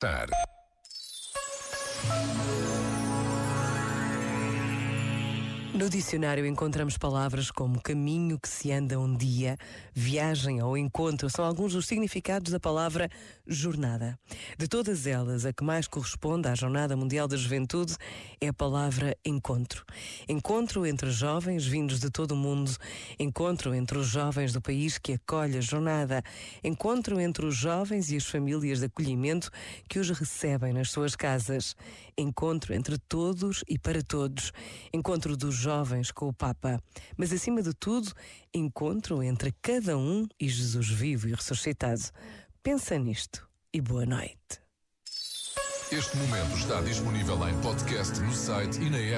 Tar. No dicionário encontramos palavras como caminho que se anda um dia, viagem ou encontro. São alguns dos significados da palavra jornada. De todas elas, a que mais corresponde à Jornada Mundial da Juventude é a palavra encontro. Encontro entre jovens vindos de todo o mundo, encontro entre os jovens do país que acolhe a jornada, encontro entre os jovens e as famílias de acolhimento que os recebem nas suas casas, encontro entre todos e para todos, encontro dos jovens com o Papa, mas acima de tudo, encontro entre cada um e Jesus vivo e ressuscitado. Pensa nisto e boa noite. Este momento está disponível em podcast no site e na app.